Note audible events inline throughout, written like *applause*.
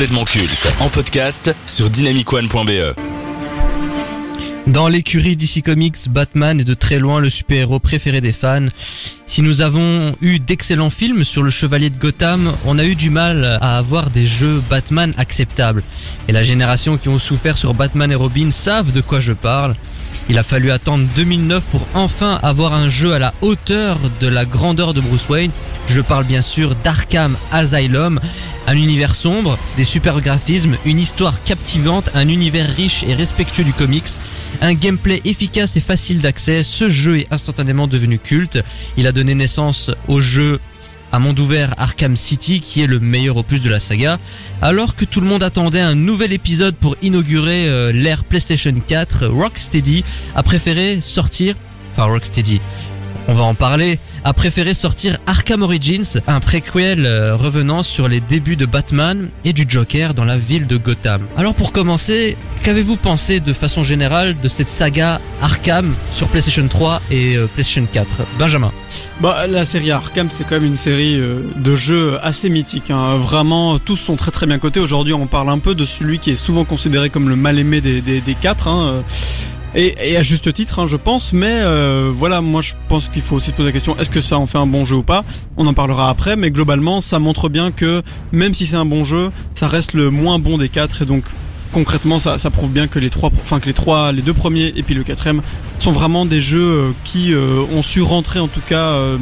complètement culte en podcast sur dynamicone.be. Dans l'écurie DC Comics, Batman est de très loin le super-héros préféré des fans. Si nous avons eu d'excellents films sur le Chevalier de Gotham, on a eu du mal à avoir des jeux Batman acceptables. Et la génération qui ont souffert sur Batman et Robin savent de quoi je parle. Il a fallu attendre 2009 pour enfin avoir un jeu à la hauteur de la grandeur de Bruce Wayne. Je parle bien sûr d'Arkham Asylum, un univers sombre, des super graphismes, une histoire captivante, un univers riche et respectueux du comics, un gameplay efficace et facile d'accès. Ce jeu est instantanément devenu culte. Il a donné naissance au jeu à monde ouvert Arkham City qui est le meilleur opus de la saga. Alors que tout le monde attendait un nouvel épisode pour inaugurer euh, l'ère PlayStation 4, Rocksteady a préféré sortir, enfin Rocksteady, on va en parler, a préféré sortir Arkham Origins, un préquel euh, revenant sur les débuts de Batman et du Joker dans la ville de Gotham. Alors pour commencer, qu'avez-vous pensé de façon générale de cette saga Arkham sur PlayStation 3 et euh, PlayStation 4 Benjamin Bah, la série Arkham, c'est quand même une série euh, de jeux assez mythique. Hein. Vraiment, tous sont très très bien cotés. Aujourd'hui, on parle un peu de celui qui est souvent considéré comme le mal-aimé des, des, des quatre. Hein. Et, et, à juste titre, hein, je pense. Mais euh, voilà, moi, je pense qu'il faut aussi se poser la question est-ce que ça en fait un bon jeu ou pas? On en parlera après. Mais globalement, ça montre bien que même si c'est un bon jeu, ça reste le moins bon des quatre. Et donc, concrètement, ça, ça prouve bien que les trois, enfin que les trois, les deux premiers et puis le quatrième sont vraiment des jeux euh, qui euh, ont su rentrer en tout cas euh,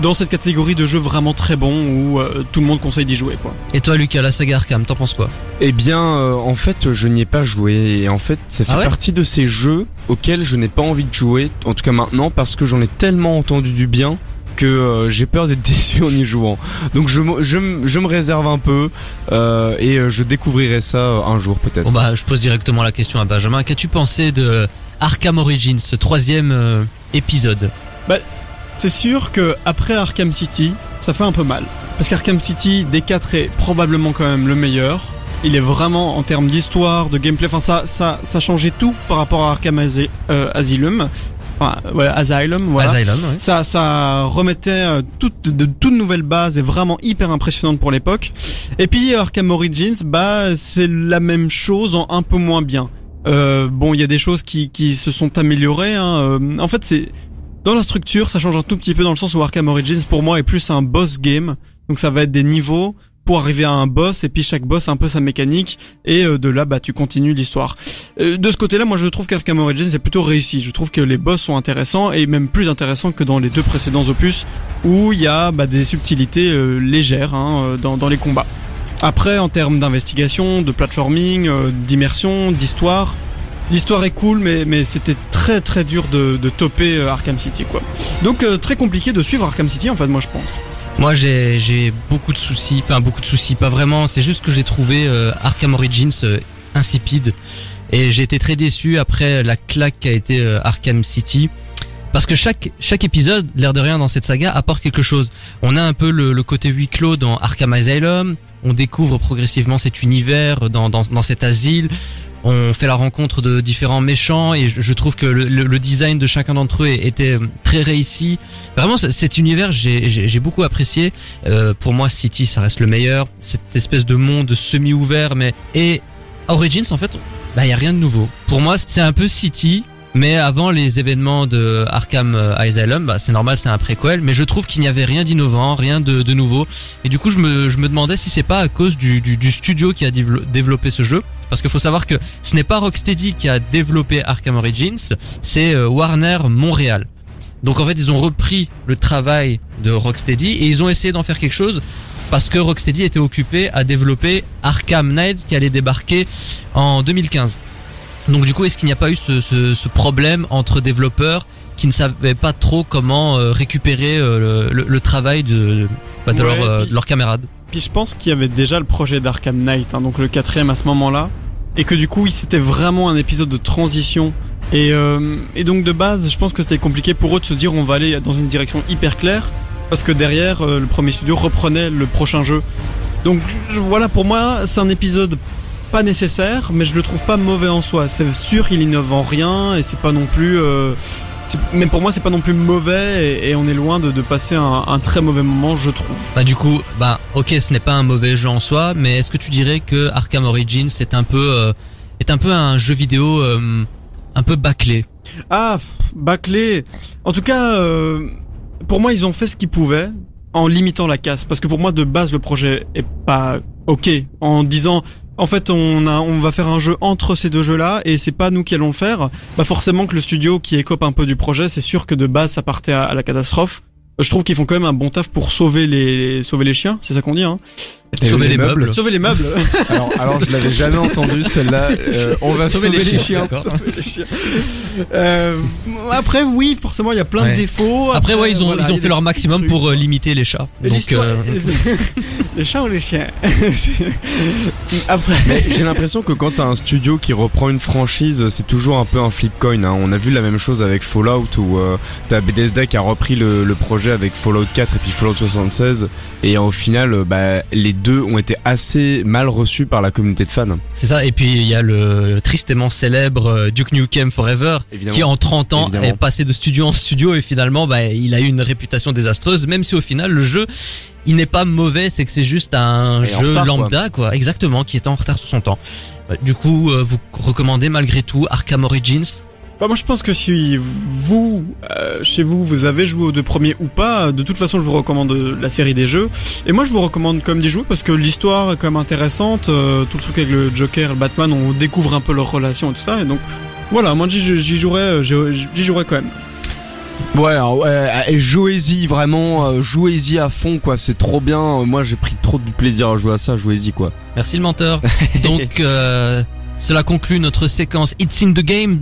dans cette catégorie de jeux vraiment très bons où euh, tout le monde conseille d'y jouer quoi. Et toi Lucas, la saga Arkham, t'en penses quoi? Eh bien, euh, en fait, je n'y ai pas joué. Et en fait, ça fait Ah ouais? partie de ces jeux auxquels je n'ai pas envie de jouer, en tout cas maintenant, parce que j'en ai tellement entendu du bien que euh, j'ai peur d'être *laughs* déçu en y jouant. Donc je, me- je, je me réserve un peu euh, et euh, je découvrirai ça un jour peut-être. Bon bah, je pose directement la question à Benjamin. Qu'as-tu pensé de Arkham Origins, ce troisième euh, épisode? C'est sûr que après Arkham City, ça fait un peu mal. Parce qu'Arkham City, des 4 est probablement quand même le meilleur. Il est vraiment en termes d'histoire, de gameplay, enfin ça, ça, ça changeait tout par rapport à Arkham euh, Asylum. Enfin, ouais, Asylum, voilà. Asylum, ouais. Ça, ça remettait euh, toutes, de toutes nouvelles bases et vraiment hyper impressionnante pour l'époque. Et puis Arkham Origins, bah c'est la même chose en un peu moins bien. Euh, bon, il y a des choses qui, qui se sont améliorées. Hein. Euh, en fait, c'est dans la structure, ça change un tout petit peu dans le sens où Arkham Origins pour moi est plus un boss game. Donc ça va être des niveaux pour arriver à un boss et puis chaque boss a un peu sa mécanique et euh, de là bah tu continues l'histoire. Euh, de ce côté-là, moi je trouve qu'Arkham Origins est plutôt réussi. Je trouve que les boss sont intéressants et même plus intéressants que dans les deux précédents opus où il y a bah, des subtilités euh, légères hein, dans, les combats. Après, en termes d'investigation, de platforming, euh, d'immersion, d'histoire, l'histoire est cool, mais, mais c'était très très dur de, de Arkham City quoi. Donc très compliqué de suivre Arkham City en fait, moi je pense. Moi j'ai beaucoup de soucis, enfin beaucoup de soucis, pas vraiment, c'est juste que j'ai trouvé euh, Arkham Origins euh, insipide et j'ai été très déçu après la claque qu'a été euh, Arkham City parce que chaque chaque épisode, l'air de rien dans cette saga apporte quelque chose. On a un peu le, côté huis clos dans Arkham Asylum, on découvre progressivement cet univers dans, dans cet asile. On fait la rencontre de différents méchants et je, trouve que le, le- le design de chacun d'entre eux était euh, très réussi. Vraiment, cet univers, j'ai beaucoup apprécié. Euh, pour moi, City, ça reste le meilleur. Cette espèce de monde semi-ouvert, mais et Origins, en fait, bah y a rien de nouveau. Pour moi, c'est un peu City, mais avant les événements de Arkham euh, Asylum, bah c'est normal, c'est un préquel. Mais je trouve qu'il n'y avait rien d'innovant, rien de, de nouveau. Et du coup, je me je me demandais si c'est pas à cause du du, du studio qui a dévelop- développé ce jeu. Parce qu'il faut savoir que ce n'est pas Rocksteady qui a développé Arkham Origins, c'est euh, Warner Montréal. Donc en fait, ils ont repris le travail de Rocksteady et ils ont essayé d'en faire quelque chose parce que Rocksteady était occupé à développer Arkham Knight qui allait débarquer en 2015. Donc du coup, est-ce qu'il n'y a pas eu ce, ce, ce problème entre développeurs qui ne savaient pas trop comment euh, récupérer euh, le, le- le travail de, bah, de, Ouais, leur, puis- de leurs camarades? Puis je pense qu'il y avait déjà le projet d'Arkham Knight, hein, donc le quatrième à ce moment-là, et que du coup, c'était vraiment un épisode de transition. Et, euh, et donc de base, je pense que c'était compliqué pour eux de se dire on va aller dans une direction hyper claire, parce que derrière, euh, le premier studio reprenait le prochain jeu. Donc voilà, pour moi, c'est un épisode pas nécessaire, mais je le trouve pas mauvais en soi. C'est sûr qu'il innove en rien, et c'est pas non plus... euh, mais pour moi c'est pas non plus mauvais et, et on est loin de, de passer un, un très mauvais moment, je trouve. Bah du coup, bah ok, ce n'est pas un mauvais jeu en soi, mais est-ce que tu dirais que Arkham Origins est un peu euh, est un peu un jeu vidéo euh, un peu bâclé? Ah, bâclé. En tout cas, euh, pour moi, ils ont fait ce qu'ils pouvaient en limitant la casse. Parce que pour moi, de base, le projet est pas ok. En disant, en fait, on a, on va faire un jeu entre ces deux jeux-là et c'est pas nous qui allons le faire. Bah forcément que le studio qui écope un peu du projet, c'est sûr que de base, ça partait à, la catastrophe. Je trouve qu'ils font quand même un bon taf pour sauver les sauver les chiens, c'est ça qu'on dit hein. Sauver les les meubles. Sauver les meubles. *laughs* alors, alors je l'avais jamais entendu celle-là. Euh, *laughs* on va sauver, les, chiens. d'accord. Sauver les chiens. Euh, après, oui, forcément, il y a plein Ouais. de défauts. Après, ouais, ils ont voilà, ils ont a fait leur maximum pour euh, limiter les chats. Donc euh, *laughs* les chats ou les chiens Après, j'ai l'impression que quand t'as un studio qui reprend une franchise, c'est toujours un peu un flip coin. Hein. On a vu la même chose avec Fallout où euh, t'as Bethesda qui a repris le, le projet avec Fallout 4 et puis Fallout 76 et au final, bah, les deux ont été assez mal reçus par la communauté de fans. c'est ça. Et puis il y a le tristement célèbre euh, Duke Nukem Forever Évidemment. qui en 30 ans Évidemment. est passé de studio en studio et finalement bah, il a eu une réputation désastreuse même si au final le jeu il n'est pas mauvais c'est que c'est juste un Et jeu retard, quoi. lambda quoi. exactement qui est en retard sur son temps Bah, du coup euh, vous recommandez malgré tout Arkham Origins? Bah, moi je pense que si vous, euh, chez vous, vous avez joué aux deux premiers ou pas, de toute façon je vous recommande euh, la série des jeux. Et moi je vous recommande comme d'y jouer parce que l'histoire est quand même intéressante, euh, tout le truc avec le Joker et le Batman, on découvre un peu leur relation et tout ça. Et donc voilà, moi j'y j'y jouerais, euh, j'y j'y jouerais quand même. Ouais, ouais, et jouez-y vraiment, euh, jouez-y à fond quoi. C'est trop bien. Moi, j'ai pris trop de plaisir à jouer à ça. Jouez-y quoi. merci le menteur *laughs* donc euh, cela conclut notre séquence It's in the Game